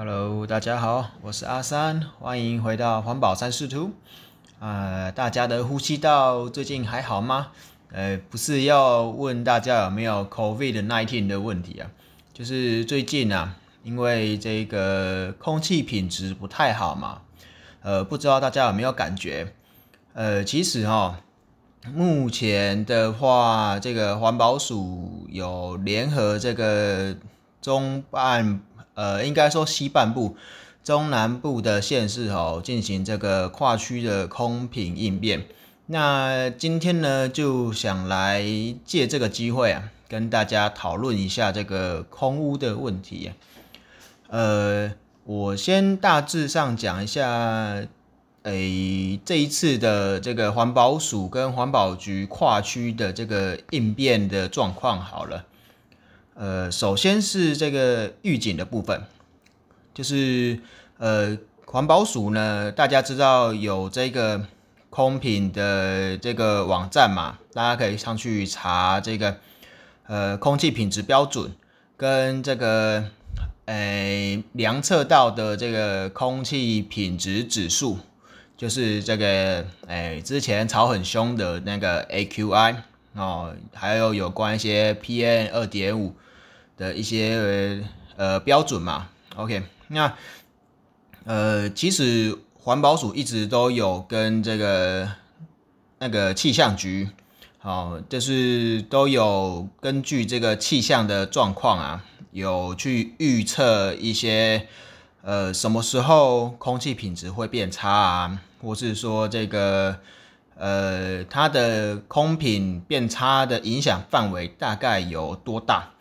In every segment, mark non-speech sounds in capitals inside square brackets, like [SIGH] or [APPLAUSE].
Hello，大家好，我是阿三，欢迎回到环保三视图。呃，大家的呼吸道最近还好吗？呃，不是要问大家有没有 COVID-19 的问题啊，就是最近啊，因为这个空气品质不太好嘛，呃，不知道大家有没有感觉？呃，其实哈，目前的话，这个环保署有联合这个中办，呃，应该说西半部、中南部的县市哦，进行这个跨区的空品应变。那今天呢，就想来借这个机会啊，跟大家讨论一下这个空污的问题。呃，我先大致上讲一下，诶，这一次的这个环保署跟环保局跨区的这个应变的状况好了。呃，首先是这个预警的部分，就是呃，环保署呢，大家知道有这个。空品的这个网站嘛，大家可以上去查这个呃空气品质标准跟这个诶量测到的这个空气品质指数，就是这个诶之前炒很凶的那个 AQI 哦，还有有关一些 PM 二点五的一些呃标准嘛。OK，那呃其实。环保署一直都有跟这个那个气象局，好，就是都有根据这个气象的状况啊，有去预测一些呃什么时候空气品质会变差啊，或是说这个呃它的空品变差的影响范围大概有多大？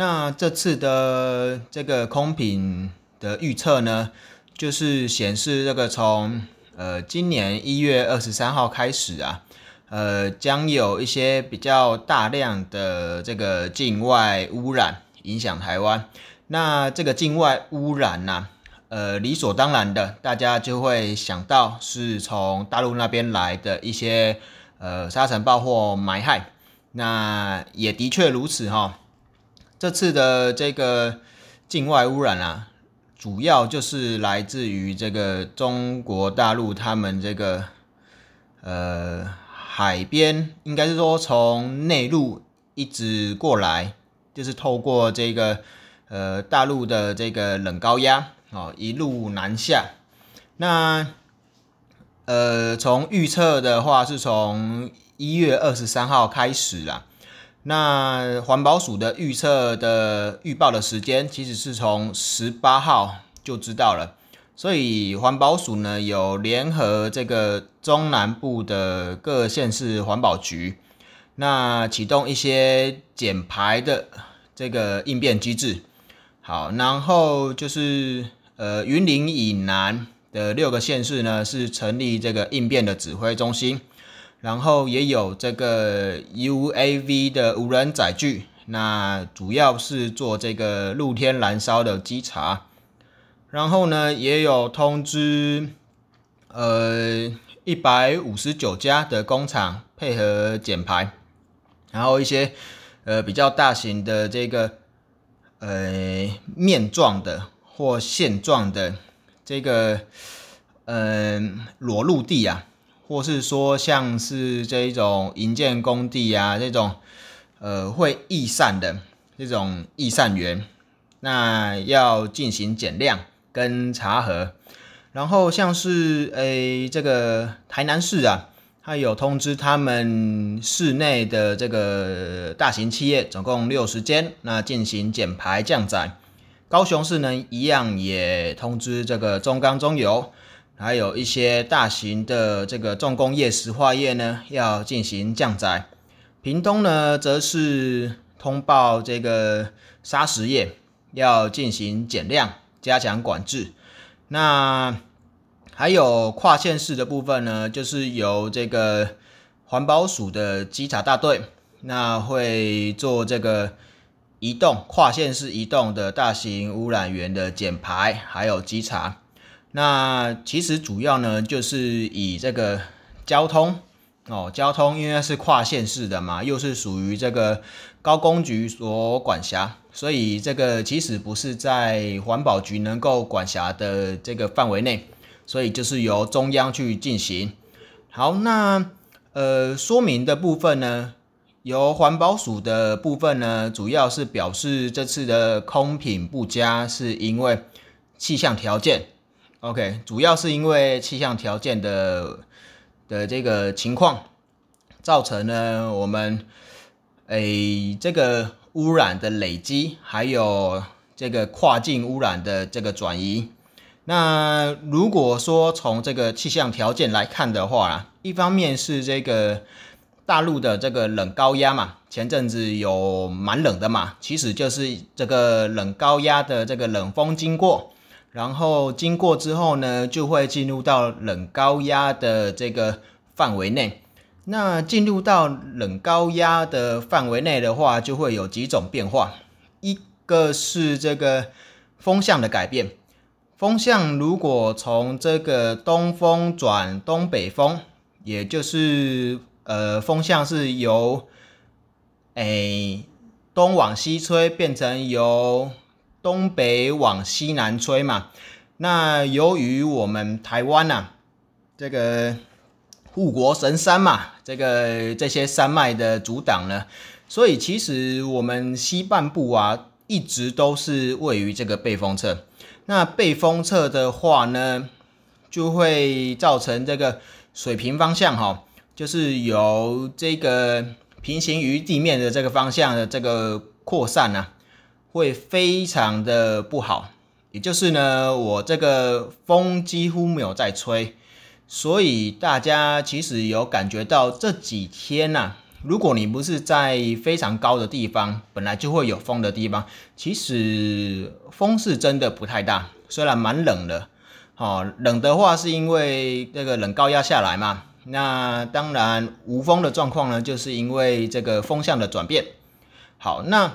那这次的这个空品的预测呢？就是显示这个从呃今年一月二十三号开始啊，呃将有一些比较大量的这个境外污染影响台湾。那这个境外污染呢，呃理所当然的，大家就会想到是从大陆那边来的一些呃沙尘暴或霾害。那也的确如此哈，这次的这个境外污染啊。主要就是来自于这个中国大陆，他们这个呃海边，应该是说从内陆一直过来，就是透过这个呃大陆的这个冷高压哦，一路南下。那呃从预测的话，是从一月二十三号开始啊。那环保署的预测的预报的时间，其实是从十八号就知道了。所以环保署呢有联合这个中南部的各县市环保局，那启动一些减排的这个应变机制。好，然后就是呃云林以南的六个县市呢是成立这个应变的指挥中心。然后也有这个 UAV 的无人载具，那主要是做这个露天燃烧的稽查。然后呢，也有通知，呃，一百五十九家的工厂配合减排。然后一些呃比较大型的这个呃面状的或线状的这个嗯裸露地啊。或是说像是这一种营建工地啊，这种呃会易散的这种易散源，那要进行减量跟查核。然后像是诶这个台南市啊，它有通知他们市内的这个大型企业，总共六十间，那进行减排降载。高雄市呢一样也通知这个中钢中油。还有一些大型的这个重工业石化业呢，要进行降载。屏东呢，则是通报这个砂石业要进行减量，加强管制。那还有跨县市的部分呢，就是由这个环保署的稽查大队，那会做这个移动跨县市移动的大型污染源的减排，还有稽查。那其实主要呢，就是以这个交通哦，交通因为是跨县市的嘛，又是属于这个高工局所管辖，所以这个其实不是在环保局能够管辖的这个范围内，所以就是由中央去进行。好，那呃说明的部分呢，由环保署的部分呢，主要是表示这次的空品不佳，是因为气象条件。OK，主要是因为气象条件的。的这个情况，造成呢我们诶这个污染的累积，还有这个跨境污染的这个转移。那如果说从这个气象条件来看的话，一方面是这个大陆的这个冷高压嘛，前阵子有蛮冷的嘛，其实就是这个冷高压的这个冷风经过。然后经过之后呢，就会进入到冷高压的这个范围内。那进入到冷高压的范围内的话，就会有几种变化。一个是这个风向的改变，风向如果从这个东风转东北风，也就是呃风向是由诶东往西吹，变成由东北往西南吹嘛，那由于我们台湾呐，这个护国神山嘛，这个这些山脉的阻挡呢，所以其实我们西半部啊，一直都是位于这个背风侧。那背风侧的话呢，就会造成这个水平方向哈，就是由这个平行于地面的这个方向的这个扩散呢。会非常的不好，也就是呢，我这个风几乎没有在吹，所以大家其实有感觉到这几天呐，如果你不是在非常高的地方，本来就会有风的地方，其实风是真的不太大，虽然蛮冷的，哦，冷的话是因为这个冷高压下来嘛，那当然无风的状况呢，就是因为这个风向的转变。好，那。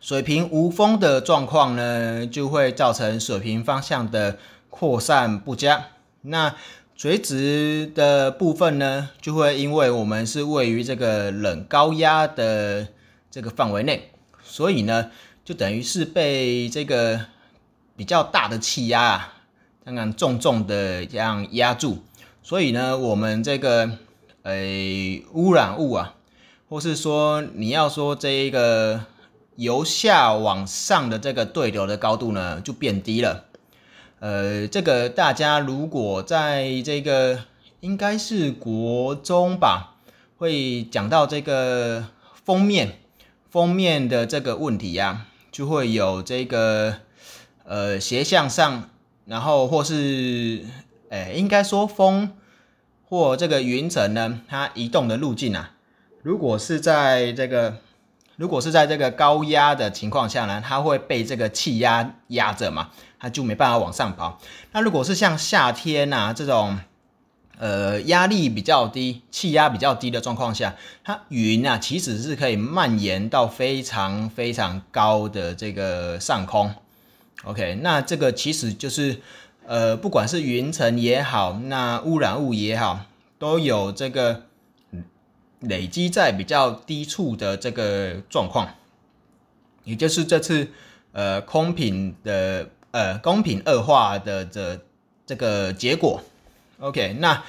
水平无风的状况呢，就会造成水平方向的扩散不佳。那垂直的部分呢，就会因为我们是位于这个冷高压的这个范围内，所以呢，就等于是被这个比较大的气压啊，刚刚重重的这样压住。所以呢，我们这个呃污染物啊，或是说你要说这一个。由下往上的这个对流的高度呢，就变低了。呃，这个大家如果在这个应该是国中吧，会讲到这个封面封面的这个问题呀，就会有这个呃斜向上，然后或是诶，应该说风或这个云层呢，它移动的路径啊，如果是在这个。如果是在这个高压的情况下呢，它会被这个气压压着嘛，它就没办法往上跑。那如果是像夏天呐这种，呃，压力比较低、气压比较低的状况下，它云啊其实是可以蔓延到非常非常高的这个上空。OK，那这个其实就是，呃，不管是云层也好，那污染物也好，都有这个。累积在比较低处的这个状况，也就是这次呃空品的呃公品恶化的这这个结果。OK，那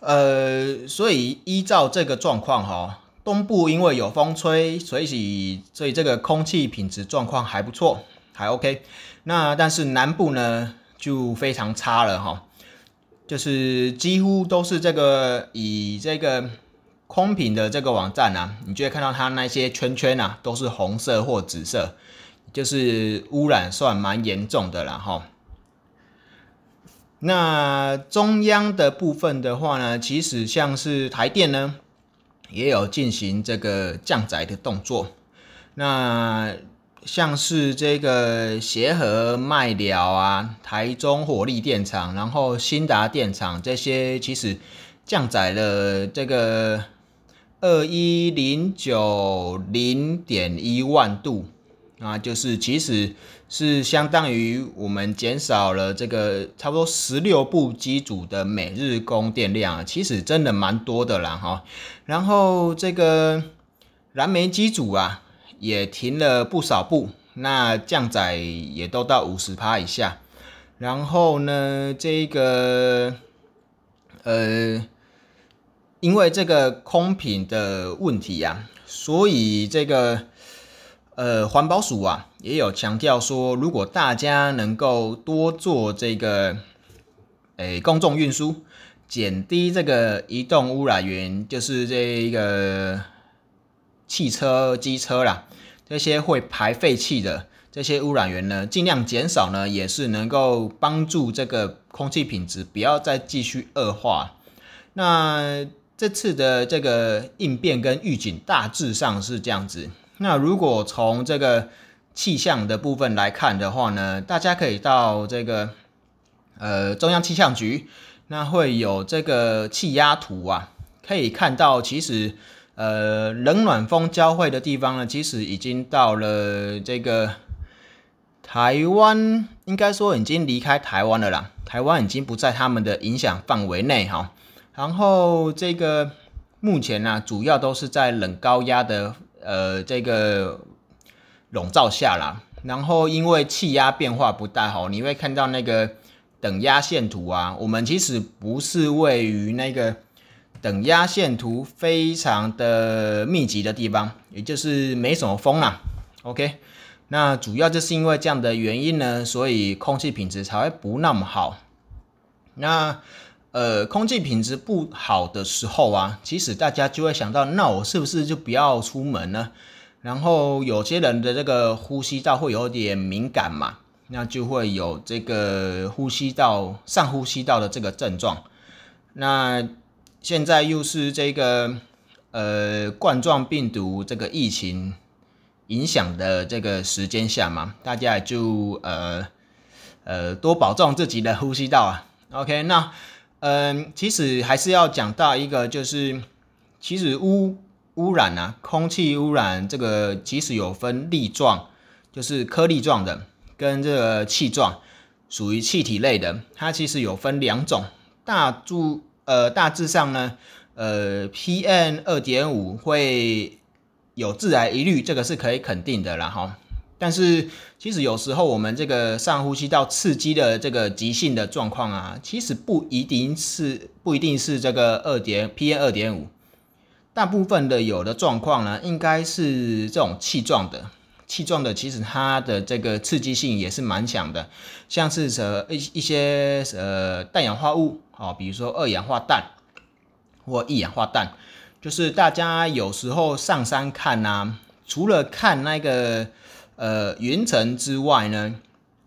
呃所以依照这个状况哈，东部因为有风吹，所以所以这个空气品质状况还不错，还 OK。那但是南部呢就非常差了哈，就是几乎都是这个以这个。空品的这个网站呢，你就会看到它那些圈圈啊，都是红色或紫色，就是污染算蛮严重的了哈。那中央的部分的话呢，其实像是台电呢，也有进行这个降载的动作。那像是这个协和麦寮啊、台中火力电厂，然后新达电厂这些，其实降载了这个。二一零九零点一万度啊，就是其实是相当于我们减少了这个差不多十六部机组的每日供电量，其实真的蛮多的啦哈。然后这个燃煤机组啊，也停了不少部，那降载也都到五十趴以下。然后呢，这个呃，因为这个空品的问题呀，所以这个。呃，环保署啊也有强调说，如果大家能够多做这个，诶，公众运输，减低这个移动污染源，就是这一个汽车、机车啦，这些会排废气的这些污染源呢，尽量减少呢，也是能够帮助这个空气品质不要再继续恶化。那这次的这个应变跟预警大致上是这样子。那如果从这个气象的部分来看的话呢，大家可以到这个呃中央气象局，那会有这个气压图啊，可以看到其实呃冷暖风交汇的地方呢，其实已经到了这个台湾，应该说已经离开台湾了啦，台湾已经不在他们的影响范围内哈。然后这个目前呢，主要都是在冷高压的。呃，这个笼罩下啦，然后因为气压变化不大哈，你会看到那个等压线图啊。我们其实不是位于那个等压线图非常的密集的地方，也就是没什么风啦。OK，那主要就是因为这样的原因呢，所以空气品质才会不那么好。那呃，空气品质不好的时候啊，其实大家就会想到，那我是不是就不要出门呢？然后有些人的这个呼吸道会有点敏感嘛，那就会有这个呼吸道上呼吸道的这个症状。那现在又是这个呃冠状病毒这个疫情影响的这个时间下嘛，大家就呃呃多保重自己的呼吸道啊。OK，那。嗯，其实还是要讲到一个，就是其实污污染啊，空气污染这个其实有分粒状，就是颗粒状的，跟这个气状，属于气体类的，它其实有分两种。大注呃大致上呢，呃 PM 二点五会有致癌疑虑，这个是可以肯定的啦哈。但是，其实有时候我们这个上呼吸道刺激的这个急性的状况啊，其实不一定是不一定是这个二点 PM 二点五，大部分的有的状况呢，应该是这种气状的，气状的其实它的这个刺激性也是蛮强的，像是呃一一些呃氮氧化物啊，比如说二氧化氮或一氧化氮，就是大家有时候上山看呐，除了看那个。呃，云层之外呢，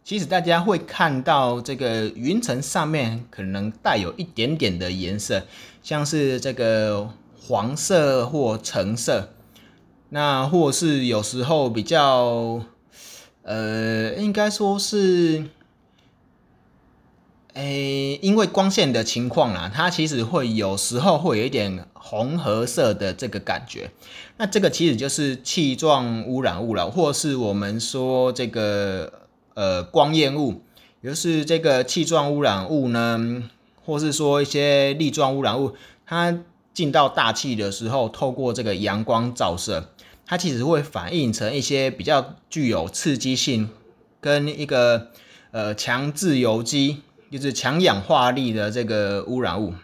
其实大家会看到这个云层上面可能带有一点点的颜色，像是这个黄色或橙色，那或是有时候比较，呃，应该说是。诶，因为光线的情况啦，它其实会有时候会有一点红褐色的这个感觉。那这个其实就是气状污染物了，或是我们说这个呃光焰物，也就是这个气状污染物呢，或是说一些粒状污染物，它进到大气的时候，透过这个阳光照射，它其实会反映成一些比较具有刺激性跟一个呃强自由基。就是强氧化力的这个污染物，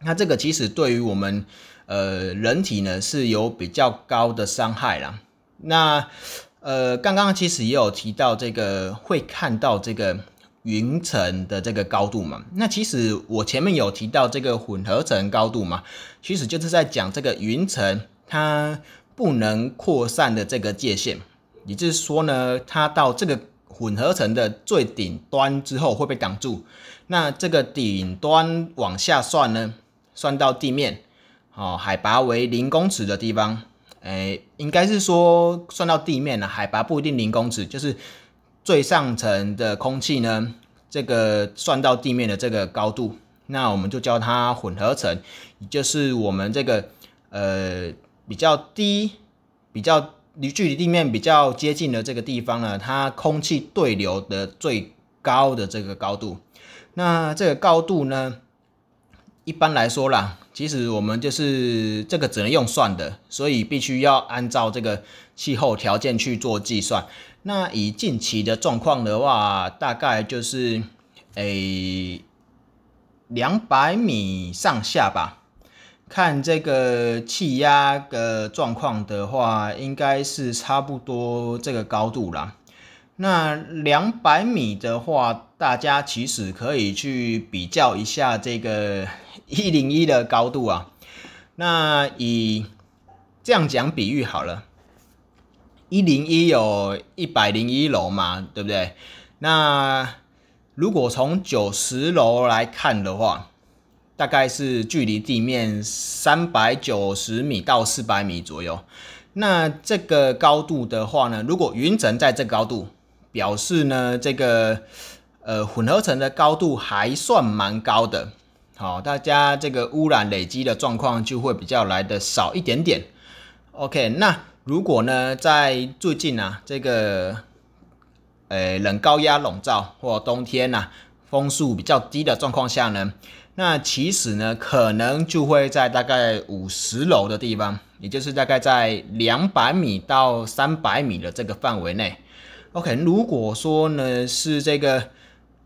那这个其实对于我们呃人体呢是有比较高的伤害啦。那呃刚刚其实也有提到这个会看到这个云层的这个高度嘛。那其实我前面有提到这个混合层高度嘛，其实就是在讲这个云层它不能扩散的这个界限，也就是说呢，它到这个。混合层的最顶端之后会被挡住，那这个顶端往下算呢，算到地面，哦，海拔为零公尺的地方，哎，应该是说算到地面了，海拔不一定零公尺，就是最上层的空气呢，这个算到地面的这个高度，那我们就叫它混合层，就是我们这个呃比较低、比较离距离地面比较接近的这个地方呢，它空气对流的最高的这个高度。那这个高度呢，一般来说啦，其实我们就是这个只能用算的，所以必须要按照这个气候条件去做计算。那以近期的状况的话，大概就是诶两百米上下吧。看这个气压的状况的话，应该是差不多这个高度啦。那两百米的话，大家其实可以去比较一下这个一零一的高度啊。那以这样讲比喻好了，一零一有一百零一楼嘛，对不对？那如果从九十楼来看的话，大概是距离地面三百九十米到四百米左右。那这个高度的话呢，如果云层在这高度，表示呢这个呃混合层的高度还算蛮高的。好，大家这个污染累积的状况就会比较来的少一点点。OK，那如果呢在最近啊这个呃冷高压笼罩或冬天呐风速比较低的状况下呢？那其实呢，可能就会在大概五十楼的地方，也就是大概在两百米到三百米的这个范围内。OK，如果说呢是这个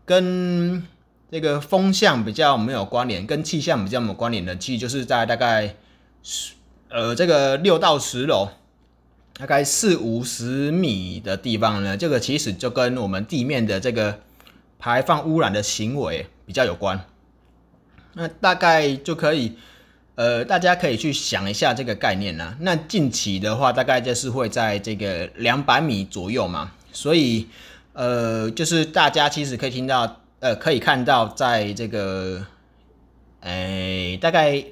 跟这个风向比较没有关联，跟气象比较没有关联的，其实就是在大概十呃这个六到十楼，大概四五十米的地方呢，这个其实就跟我们地面的这个排放污染的行为比较有关。那大概就可以，呃，大家可以去想一下这个概念呢。那近期的话，大概就是会在这个两百米左右嘛。所以，呃，就是大家其实可以听到，呃，可以看到，在这个，哎，大概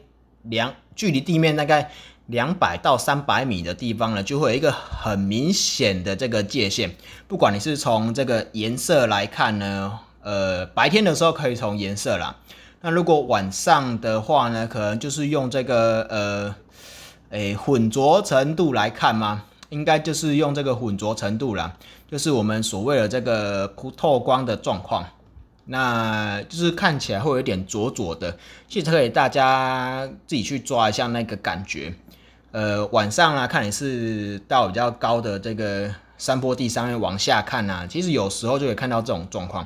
两距离地面大概两百到三百米的地方呢，就会有一个很明显的这个界限。不管你是从这个颜色来看呢，呃，白天的时候可以从颜色啦。那如果晚上的话呢，可能就是用这个呃，诶混浊程度来看吗？应该就是用这个混浊程度啦，就是我们所谓的这个透光的状况，那就是看起来会有点浊浊的，其实可以大家自己去抓一下那个感觉。呃，晚上啊，看你是到比较高的这个山坡地上面往下看啊，其实有时候就会看到这种状况。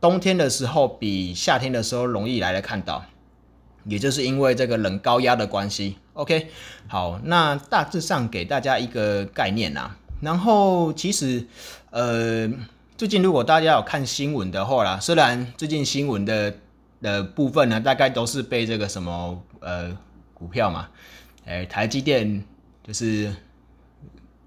冬天的时候比夏天的时候容易来的看到，也就是因为这个冷高压的关系。OK，好，那大致上给大家一个概念呐。然后其实，呃，最近如果大家有看新闻的话啦，虽然最近新闻的的部分呢，大概都是被这个什么呃股票嘛，哎，台积电就是。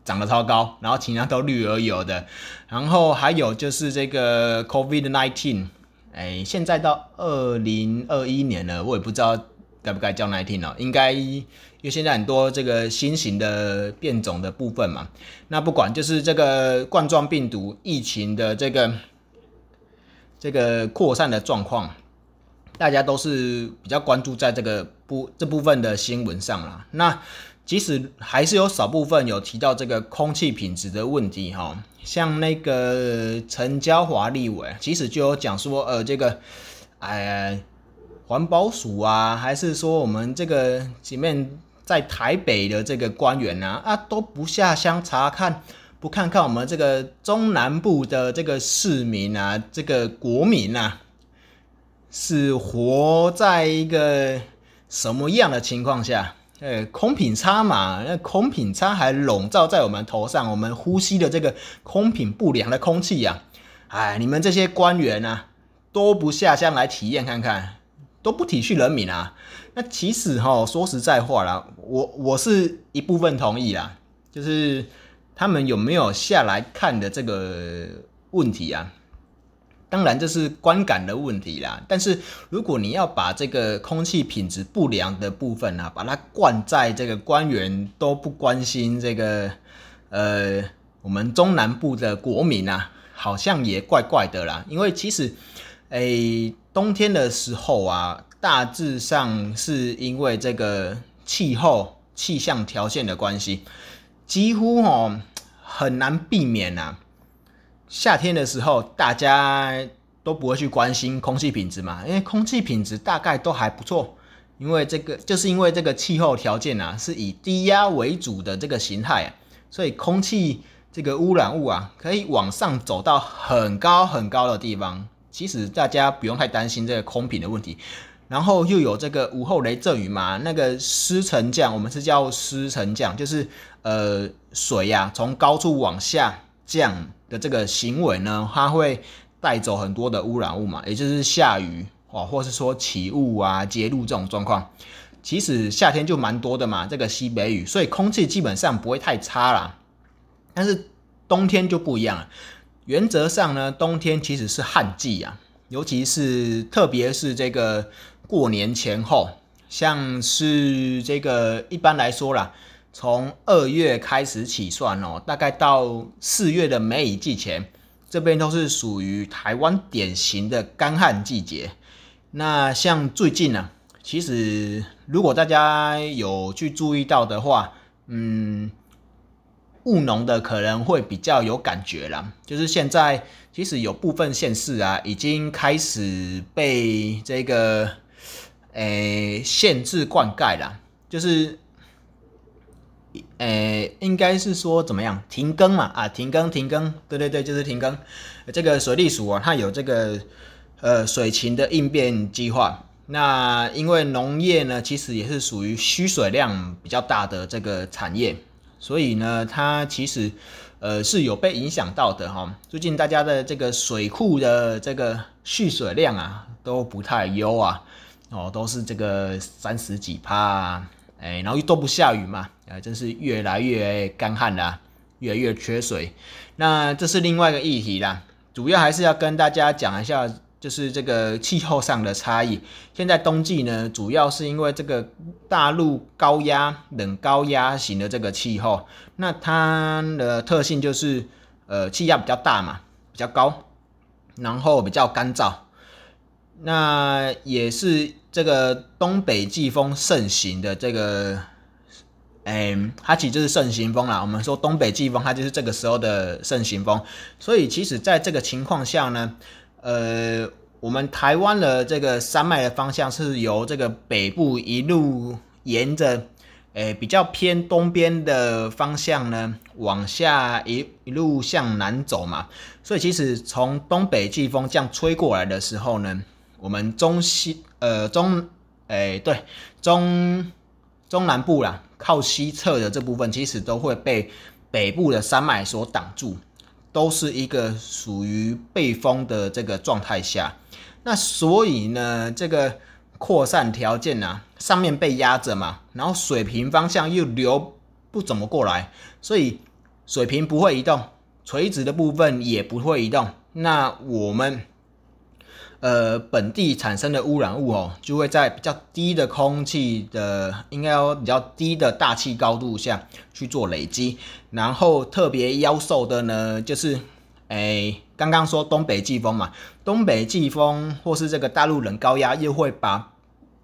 长得超高，然后其他都绿而油的，然后还有就是这个 COVID nineteen，哎，现在到二零二一年了，我也不知道该不该叫 nineteen 了，应该因为现在很多这个新型的变种的部分嘛，那不管就是这个冠状病毒疫情的这个这个扩散的状况，大家都是比较关注在这个部这部分的新闻上了，那。即使还是有少部分有提到这个空气品质的问题哈，像那个陈娇华立委，其实就有讲说，呃，这个，哎，环保署啊，还是说我们这个前面在台北的这个官员啊，啊都不下乡查看，不看看我们这个中南部的这个市民啊，这个国民啊，是活在一个什么样的情况下？呃，空品差嘛，那空品差还笼罩在我们头上，我们呼吸的这个空品不良的空气呀，哎，你们这些官员啊，都不下乡来体验看看，都不体恤人民啊。那其实哈，说实在话啦，我我是一部分同意啦，就是他们有没有下来看的这个问题啊？当然这是观感的问题啦，但是如果你要把这个空气品质不良的部分啊，把它灌在这个官员都不关心这个，呃，我们中南部的国民啊，好像也怪怪的啦。因为其实，诶，冬天的时候啊，大致上是因为这个气候气象条件的关系。几乎哦很难避免呐。夏天的时候，大家都不会去关心空气品质嘛，因为空气品质大概都还不错。因为这个，就是因为这个气候条件啊，是以低压为主的这个形态啊，所以空气这个污染物啊，可以往上走到很高很高的地方。其实大家不用太担心这个空品的问题。然后又有这个午后雷阵雨嘛，那个湿沉降，我们是叫湿沉降，就是呃水呀从高处往下降的这个行为呢，它会带走很多的污染物嘛，也就是下雨哦，或是说起雾啊、结露这种状况。其实夏天就蛮多的嘛，这个西北雨，所以空气基本上不会太差啦。但是冬天就不一样了，原则上呢，冬天其实是旱季啊，尤其是特别是这个。过年前后，像是这个一般来说啦，从二月开始起算哦，大概到四月的梅雨季前，这边都是属于台湾典型的干旱季节。那像最近呢，其实如果大家有去注意到的话，嗯，务农的可能会比较有感觉啦。就是现在其实有部分县市啊，已经开始被这个。诶，限制灌溉啦，就是，诶，应该是说怎么样停耕嘛？啊，停耕，停耕，对对对，就是停耕。这个水利署啊，它有这个呃水情的应变计划。那因为农业呢，其实也是属于需水量比较大的这个产业，所以呢，它其实呃是有被影响到的哈。最近大家的这个水库的这个蓄水量啊，都不太优啊。哦，都是这个三十几趴，哎，然后又都不下雨嘛，啊，真是越来越干旱啦，越来越缺水。那这是另外一个议题啦，主要还是要跟大家讲一下，就是这个气候上的差异。现在冬季呢，主要是因为这个大陆高压冷高压型的这个气候，那它的特性就是，呃，气压比较大嘛，比较高，然后比较干燥。那也是这个东北季风盛行的这个，哎，它其实就是盛行风啦。我们说东北季风，它就是这个时候的盛行风。所以其实在这个情况下呢，呃，我们台湾的这个山脉的方向是由这个北部一路沿着，诶，比较偏东边的方向呢，往下一一路向南走嘛。所以其实从东北季风这样吹过来的时候呢。我们中西呃中诶对中中南部啦，靠西侧的这部分其实都会被北部的山脉所挡住，都是一个属于背风的这个状态下。那所以呢，这个扩散条件呢，上面被压着嘛，然后水平方向又流不怎么过来，所以水平不会移动，垂直的部分也不会移动。那我们。呃，本地产生的污染物哦，就会在比较低的空气的，应该要比较低的大气高度下去做累积。然后特别妖兽的呢，就是，哎，刚刚说东北季风嘛，东北季风或是这个大陆冷高压，又会把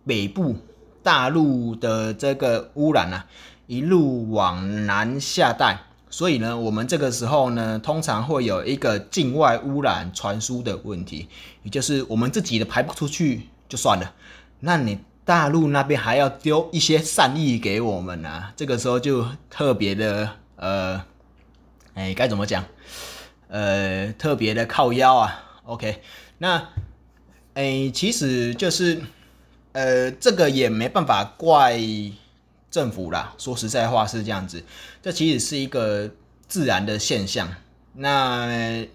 北部大陆的这个污染啊，一路往南下带。所以呢，我们这个时候呢，通常会有一个境外污染传输的问题，也就是我们自己的排不出去就算了，那你大陆那边还要丢一些善意给我们啊，这个时候就特别的呃，哎，该怎么讲？呃，特别的靠腰啊。OK，那哎，其实就是呃，这个也没办法怪。政府啦，说实在话是这样子，这其实是一个自然的现象。那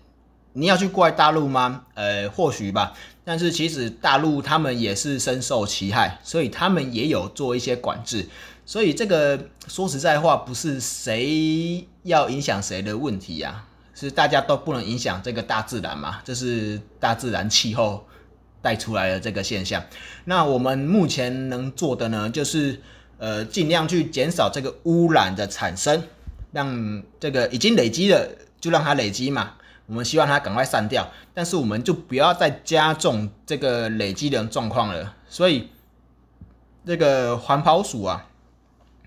你要去怪大陆吗？呃，或许吧。但是其实大陆他们也是深受其害，所以他们也有做一些管制。所以这个说实在话，不是谁要影响谁的问题呀，是大家都不能影响这个大自然嘛。这是大自然气候带出来的这个现象。那我们目前能做的呢，就是。呃，尽量去减少这个污染的产生，让这个已经累积的就让它累积嘛。我们希望它赶快散掉，但是我们就不要再加重这个累积的状况了。所以，这个环保署啊，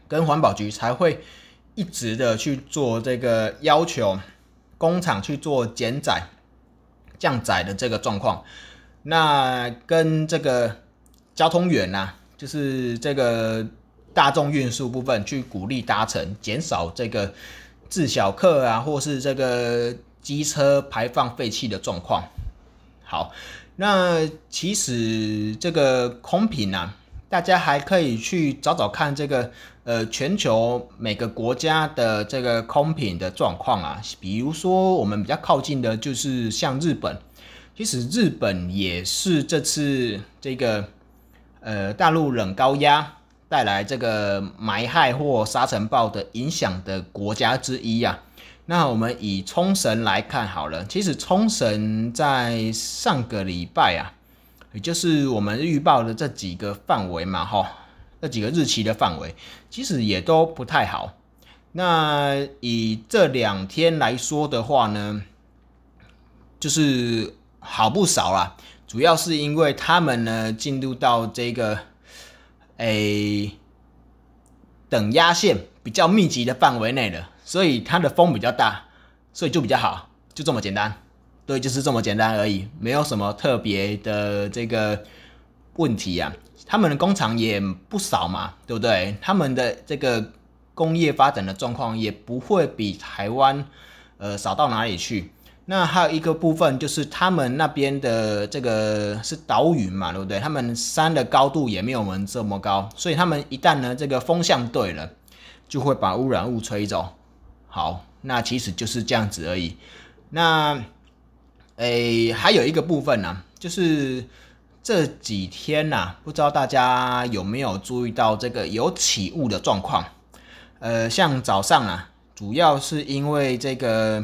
跟环保局才会一直的去做这个要求工厂去做减载、降载的这个状况，那跟这个交通员呐，就是这个大众运输部分去鼓励搭乘，减少这个自小客啊，或是这个机车排放废气的状况。好，那其实这个空瓶啊。大家还可以去找找看这个呃全球每个国家的这个空品的状况啊，比如说我们比较靠近的就是像日本，其实日本也是这次这个呃大陆冷高压带来这个霾害或沙尘暴的影响的国家之一啊。那我们以冲绳来看好了，其实冲绳在上个礼拜啊。也就是我们预报的这几个范围嘛，哈，这几个日期的范围，其实也都不太好。那以这两天来说的话呢，就是好不少啦。主要是因为他们呢进入到这个诶等压线比较密集的范围内了，所以它的风比较大，所以就比较好，就这么简单。对，就是这么简单而已，没有什么特别的这个问题啊。他们的工厂也不少嘛，对不对？他们的这个工业发展的状况也不会比台湾呃少到哪里去。那还有一个部分就是他们那边的这个是岛屿嘛，对不对？他们山的高度也没有我们这么高，所以他们一旦呢这个风向对了，就会把污染物吹走。好，那其实就是这样子而已。那。诶，还有一个部分呢，就是这几天呐，不知道大家有没有注意到这个有起雾的状况？呃，像早上啊，主要是因为这个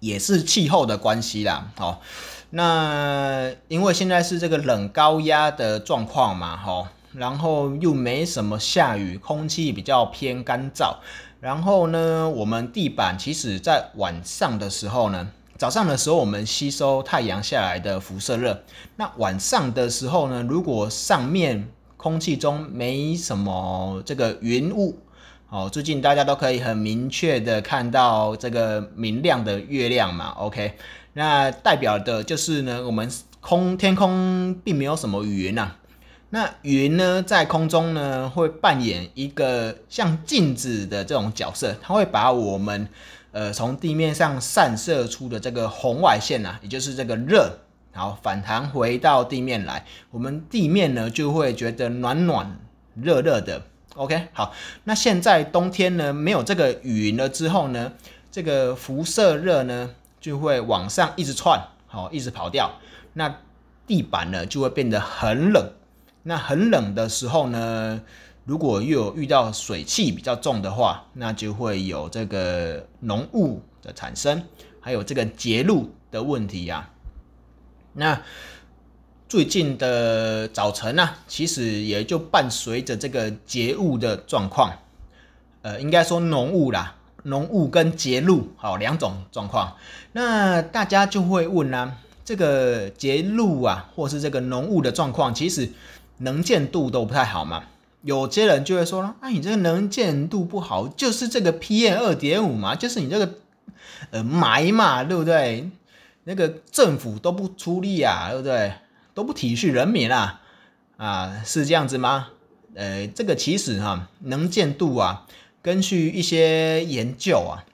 也是气候的关系啦。哦，那因为现在是这个冷高压的状况嘛，哈，然后又没什么下雨，空气比较偏干燥，然后呢，我们地板其实在晚上的时候呢。早上的时候，我们吸收太阳下来的辐射热。那晚上的时候呢？如果上面空气中没什么这个云雾，哦，最近大家都可以很明确的看到这个明亮的月亮嘛。OK，那代表的就是呢，我们空天空并没有什么云呐。那云呢，在空中呢，会扮演一个像镜子的这种角色，它会把我们。呃，从地面上散射出的这个红外线呐，也就是这个热，然后反弹回到地面来，我们地面呢就会觉得暖暖热热的。OK，好，那现在冬天呢没有这个云了之后呢，这个辐射热呢就会往上一直窜，好，一直跑掉，那地板呢就会变得很冷。那很冷的时候呢？如果又有遇到水汽比较重的话，那就会有这个浓雾的产生，还有这个结露的问题呀。那最近的早晨呢，其实也就伴随着这个结雾的状况，呃，应该说浓雾啦，浓雾跟结露好两种状况。那大家就会问呢，这个结露啊，或是这个浓雾的状况，其实能见度都不太好嘛。有些人就会说了，啊，你这个能见度不好，就是这个 PM 二点五嘛，就是你这个呃霾嘛，对不对？那个政府都不出力啊，对不对？都不体恤人民啊，啊，是这样子吗？呃，这个其实哈，能见度啊，根据一些研究啊，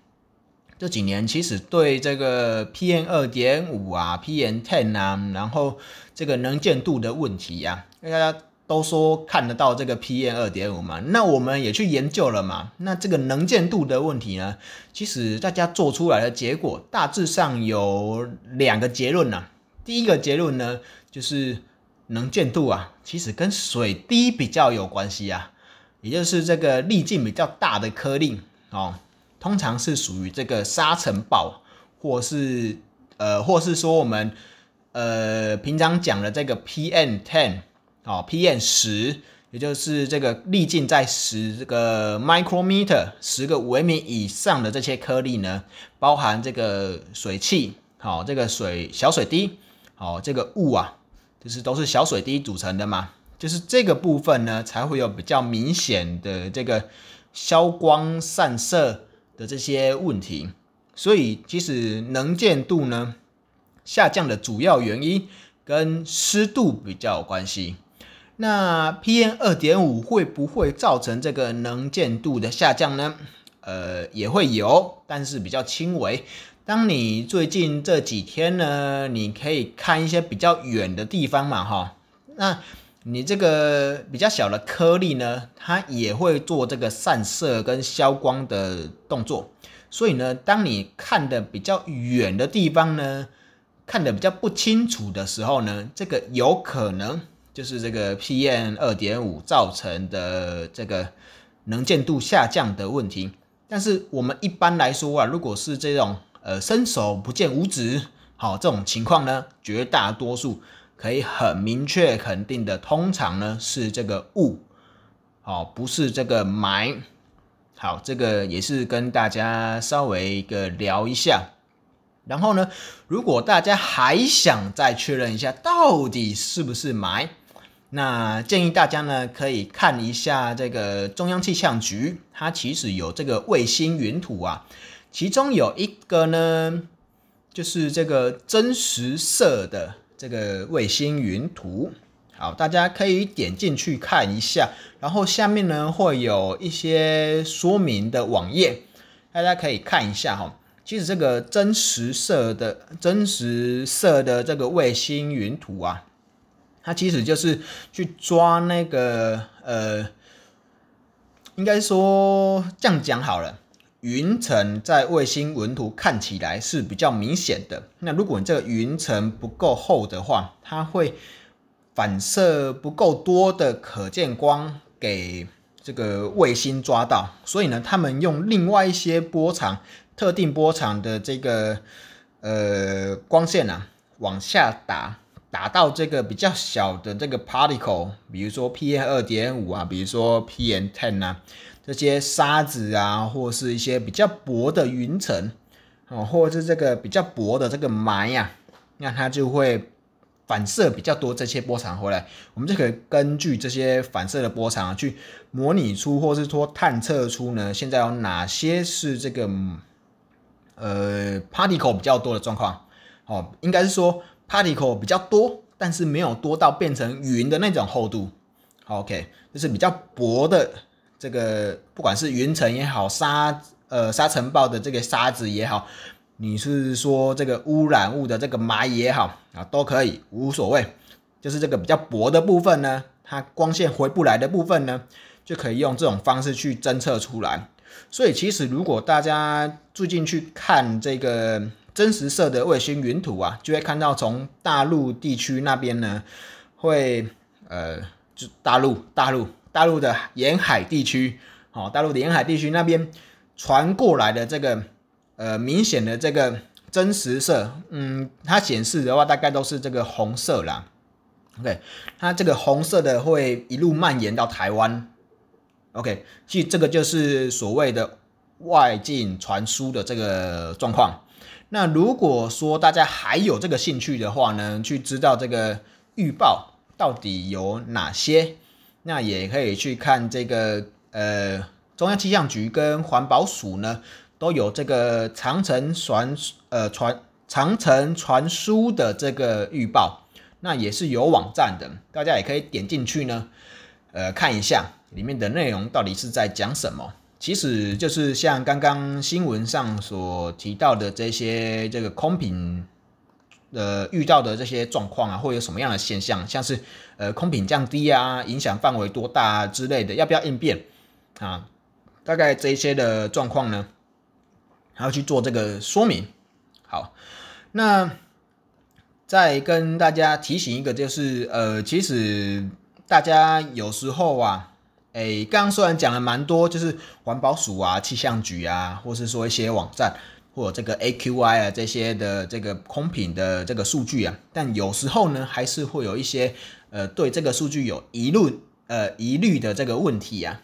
这几年其实对这个 PM 二点五啊、PM ten 啊，然后这个能见度的问题呀，大家。都说看得到这个 PM 二点五嘛，那我们也去研究了嘛。那这个能见度的问题呢，其实大家做出来的结果大致上有两个结论呐。第一个结论呢，就是能见度啊，其实跟水滴比较有关系啊，也就是这个粒径比较大的颗粒哦，通常是属于这个沙尘暴，或是呃，或是说我们呃平常讲的这个 PM ten。哦，PM 十，也就是这个粒径在十这个 micrometer 十个微米以上的这些颗粒呢，包含这个水汽，好，这个水小水滴，好，这个雾啊，就是都是小水滴组成的嘛，就是这个部分呢，才会有比较明显的这个消光散射的这些问题。所以其实能见度呢下降的主要原因跟湿度比较有关系。那 PM 二点五会不会造成这个能见度的下降呢？呃，也会有，但是比较轻微。当你最近这几天呢，你可以看一些比较远的地方嘛，哈，那你这个比较小的颗粒呢，它也会做这个散射跟消光的动作。所以呢，当你看的比较远的地方呢，看的比较不清楚的时候呢，这个有可能。就是这个 PM 二点五造成的这个能见度下降的问题，但是我们一般来说啊，如果是这种呃伸手不见五指，好这种情况呢，绝大多数可以很明确肯定的，通常呢是这个雾，好不是这个霾，好这个也是跟大家稍微一个聊一下。然后呢，如果大家还想再确认一下，到底是不是霾？那建议大家呢，可以看一下这个中央气象局，它其实有这个卫星云图啊，其中有一个呢，就是这个真实色的这个卫星云图。好，大家可以点进去看一下，然后下面呢会有一些说明的网页，大家可以看一下哈。其实这个真实色的真实色的这个卫星云图啊。它其实就是去抓那个呃，应该说这样讲好了，云层在卫星纹图看起来是比较明显的。那如果你这个云层不够厚的话，它会反射不够多的可见光给这个卫星抓到。所以呢，他们用另外一些波长、特定波长的这个呃光线啊往下打。打到这个比较小的这个 particle，比如说 PM 二点五啊，比如说 PM ten 啊，这些沙子啊，或是一些比较薄的云层，哦，或者是这个比较薄的这个霾呀，那它就会反射比较多这些波长回来。我们就可以根据这些反射的波长去模拟出，或是说探测出呢，现在有哪些是这个呃 particle 比较多的状况。哦，应该是说。particle 比较多，但是没有多到变成云的那种厚度。OK，就是比较薄的这个，不管是云层也好，沙呃沙尘暴的这个沙子也好，你是说这个污染物的这个霾也好啊，都可以无所谓。就是这个比较薄的部分呢，它光线回不来的部分呢，就可以用这种方式去侦测出来。所以其实如果大家最近去看这个。真实色的卫星云图啊，就会看到从大陆地区那边呢，会呃，就大陆大陆大陆的沿海地区，哦，大陆的沿海地区那边传过来的这个呃明显的这个真实色，嗯，它显示的话大概都是这个红色啦。OK，它这个红色的会一路蔓延到台湾。OK，其实这个就是所谓的外境传输的这个状况。那如果说大家还有这个兴趣的话呢，去知道这个预报到底有哪些，那也可以去看这个呃中央气象局跟环保署呢都有这个长城传呃传长城传输的这个预报，那也是有网站的，大家也可以点进去呢，呃看一下里面的内容到底是在讲什么。其实就是像刚刚新闻上所提到的这些这个空瓶呃遇到的这些状况啊，会有什么样的现象？像是呃空品降低啊，影响范围多大啊之类的，要不要应变啊？大概这些的状况呢，还要去做这个说明。好，那再跟大家提醒一个，就是呃，其实大家有时候啊。哎，刚刚虽然讲了蛮多，就是环保署啊、气象局啊，或是说一些网站或这个 AQI 啊这些的这个空品的这个数据啊，但有时候呢，还是会有一些呃对这个数据有疑虑呃疑虑的这个问题啊。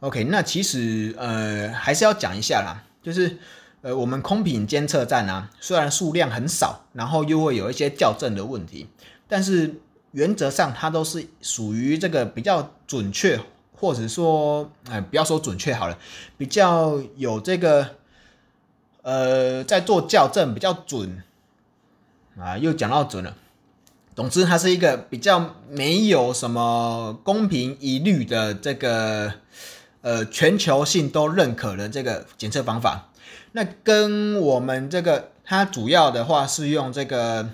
OK，那其实呃还是要讲一下啦，就是呃我们空品监测站啊，虽然数量很少，然后又会有一些校正的问题，但是原则上它都是属于这个比较准确。或者说，哎，不要说准确好了，比较有这个，呃，在做校正比较准啊，又讲到准了。总之，它是一个比较没有什么公平疑虑的这个，呃，全球性都认可的这个检测方法。那跟我们这个，它主要的话是用这个，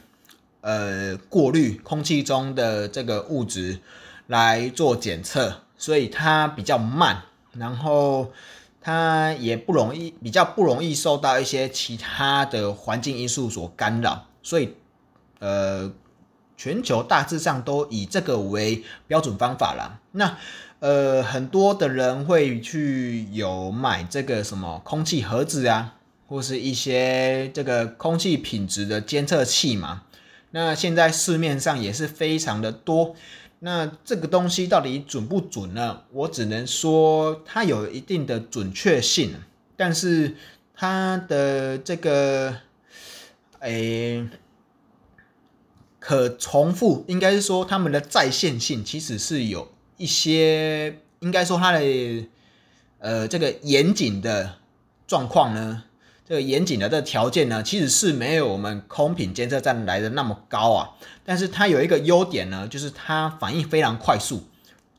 呃，过滤空气中的这个物质来做检测，所以它比较慢，然后它也不容易，比较不容易受到一些其他的环境因素所干扰，所以，呃。全球大致上都以这个为标准方法啦。那呃，很多的人会去有买这个什么空气盒子啊，或是一些这个空气品质的监测器嘛。那现在市面上也是非常的多。那这个东西到底准不准呢？我只能说它有一定的准确性，但是它的这个，诶。可重复应该是说他们的在线性其实是有一些，应该说它的呃这个严谨的状况呢，这个严谨的这个条件呢，其实是没有我们空品监测站来的那么高啊。但是它有一个优点呢，就是它反应非常快速，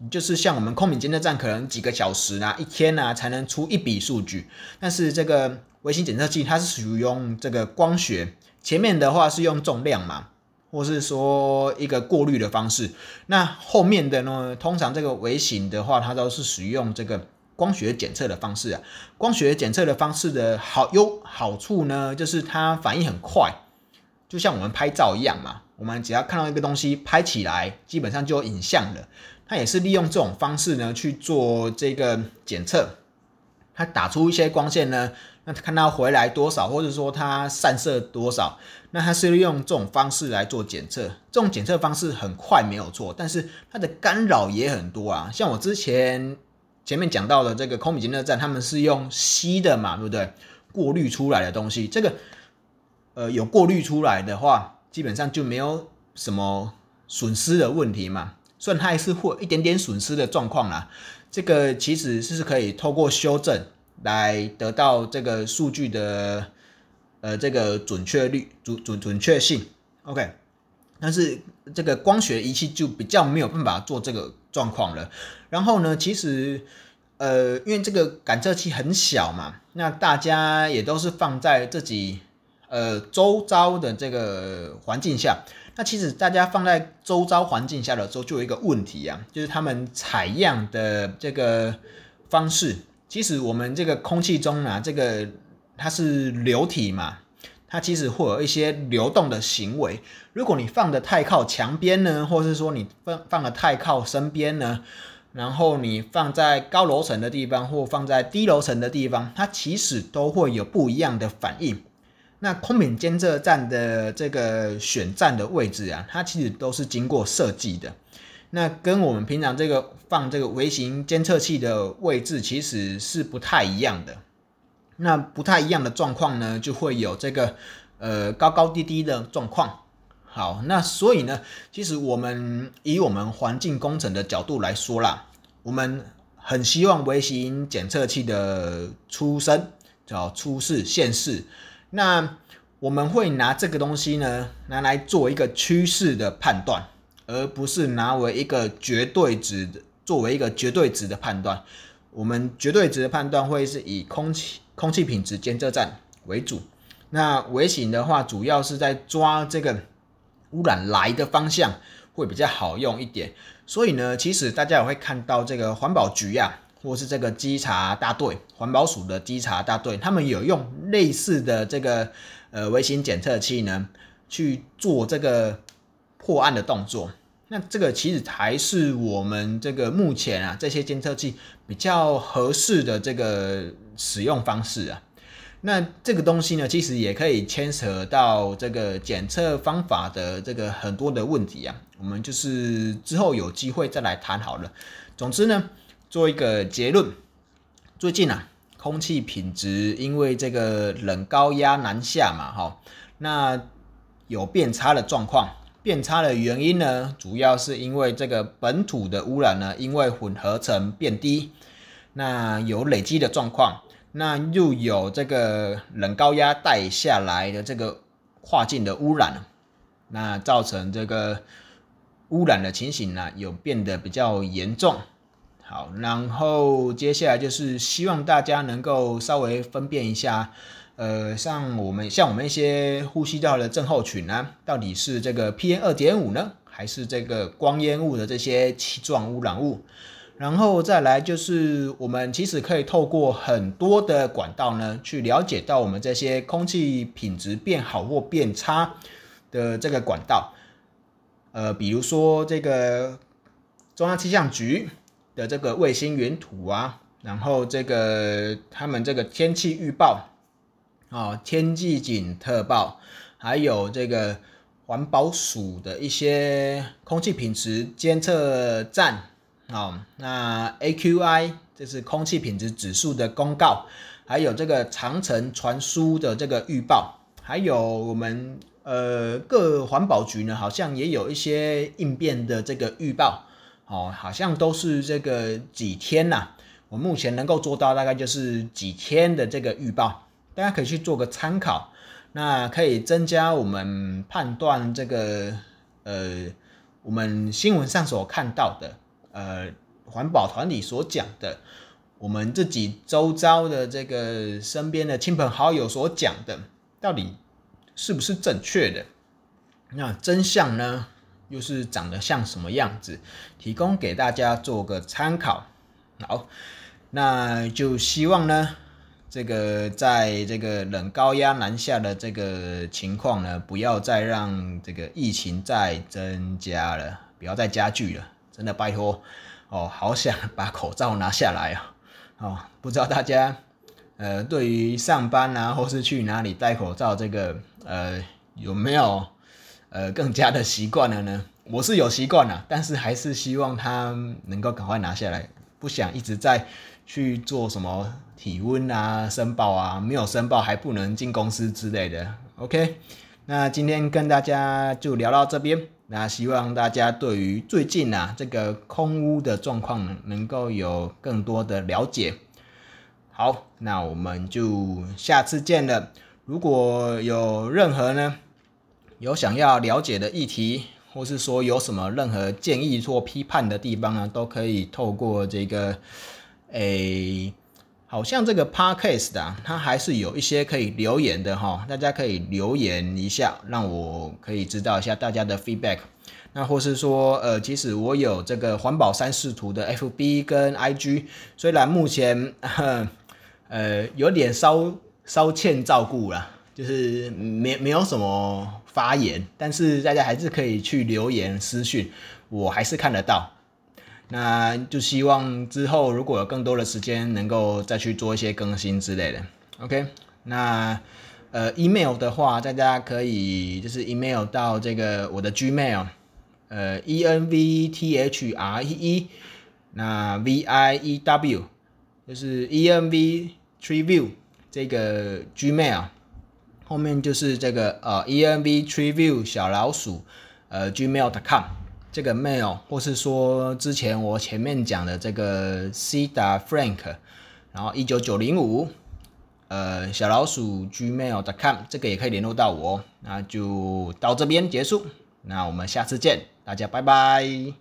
就是像我们空品监测站可能几个小时啊、一天啊才能出一笔数据，但是这个微型检测器它是属于用这个光学，前面的话是用重量嘛。或是说一个过滤的方式，那后面的呢？通常这个微型的话，它都是使用这个光学检测的方式啊。光学检测的方式的好优好处呢，就是它反应很快，就像我们拍照一样嘛。我们只要看到一个东西拍起来，基本上就有影像了。它也是利用这种方式呢去做这个检测，它打出一些光线呢。那看它回来多少，或者说它散射多少，那它是利用这种方式来做检测。这种检测方式很快没有错，但是它的干扰也很多啊。像我之前前面讲到的这个空米监测站，他们是用吸的嘛，对不对？过滤出来的东西，这个呃有过滤出来的话，基本上就没有什么损失的问题嘛。虽然它还是会一点点损失的状况啦，这个其实是可以透过修正。来得到这个数据的呃这个准确率准准准确性，OK，但是这个光学仪器就比较没有办法做这个状况了。然后呢，其实呃因为这个感测器很小嘛，那大家也都是放在自己呃周遭的这个环境下。那其实大家放在周遭环境下的时候，就有一个问题啊，就是他们采样的这个方式。其实我们这个空气中啊，这个它是流体嘛，它其实会有一些流动的行为。如果你放的太靠墙边呢，或是说你放放的太靠身边呢，然后你放在高楼层的地方或放在低楼层的地方，它其实都会有不一样的反应。那空品监测站的这个选站的位置啊，它其实都是经过设计的。那跟我们平常这个放这个微型监测器的位置其实是不太一样的。那不太一样的状况呢，就会有这个呃高高低低的状况。好，那所以呢，其实我们以我们环境工程的角度来说啦，我们很希望微型检测器的出生叫出世现世。那我们会拿这个东西呢，拿来做一个趋势的判断。而不是拿为一个绝对值的，作为一个绝对值的判断。我们绝对值的判断会是以空气空气品质监测站为主。那微型的话，主要是在抓这个污染来的方向会比较好用一点。所以呢，其实大家也会看到这个环保局呀，或是这个稽查大队、环保署的稽查大队，他们有用类似的这个呃微型检测器呢去做这个破案的动作。那这个其实才是我们这个目前啊这些监测器比较合适的这个使用方式啊。那这个东西呢，其实也可以牵扯到这个检测方法的这个很多的问题啊。我们就是之后有机会再来谈好了。总之呢，做一个结论，最近啊，空气品质因为这个冷高压南下嘛，哈，那有变差的状况。变差的原因呢，主要是因为这个本土的污染呢，因为混合层变低，那有累积的状况，那又有这个冷高压带下来的这个跨境的污染，那造成这个污染的情形呢，有变得比较严重。好，然后接下来就是希望大家能够稍微分辨一下。呃，像我们像我们一些呼吸道的症候群呢，到底是这个 PM 二点五呢，还是这个光烟雾的这些气状污染物？然后再来就是我们其实可以透过很多的管道呢，去了解到我们这些空气品质变好或变差的这个管道。呃，比如说这个中央气象局的这个卫星云图啊，然后这个他们这个天气预报。啊，天气警特报，还有这个环保署的一些空气品质监测站，哦，那 AQI 这是空气品质指数的公告，还有这个长城传输的这个预报，还有我们呃各环保局呢，好像也有一些应变的这个预报，哦，好像都是这个几天呐，我目前能够做到大概就是几天的这个预报。大家可以去做个参考，那可以增加我们判断这个呃，我们新闻上所看到的呃，环保团体所讲的，我们自己周遭的这个身边的亲朋好友所讲的，到底是不是正确的？那真相呢，又是长得像什么样子？提供给大家做个参考。好，那就希望呢。这个在这个冷高压南下的这个情况呢，不要再让这个疫情再增加了，不要再加剧了，真的拜托哦，好想把口罩拿下来啊！哦，不知道大家呃对于上班啊或是去哪里戴口罩这个呃有没有呃更加的习惯了呢？我是有习惯了，但是还是希望他能够赶快拿下来，不想一直在。去做什么体温啊、申报啊，没有申报还不能进公司之类的。OK，那今天跟大家就聊到这边。那希望大家对于最近啊这个空屋的状况能够有更多的了解。好，那我们就下次见了。如果有任何呢有想要了解的议题，或是说有什么任何建议或批判的地方呢，都可以透过这个。诶，好像这个 podcast 啊，它还是有一些可以留言的哈，大家可以留言一下，让我可以知道一下大家的 feedback。那或是说，呃，其实我有这个环保三视图的 FB 跟 IG，虽然目前 [LAUGHS] 呃有点稍稍欠照顾了，就是没没有什么发言，但是大家还是可以去留言私讯，我还是看得到。那就希望之后如果有更多的时间，能够再去做一些更新之类的。OK，那呃，email 的话，大家可以就是 email 到这个我的 Gmail，呃，e n v t h r e e，那 v i e w，就是 e n v tree view 这个 Gmail，后面就是这个呃 e n v tree view 小老鼠呃 gmail.com。这个 mail，或是说之前我前面讲的这个 c 打 frank，然后一九九零五，呃小老鼠 gmail.com，这个也可以联络到我。那就到这边结束，那我们下次见，大家拜拜。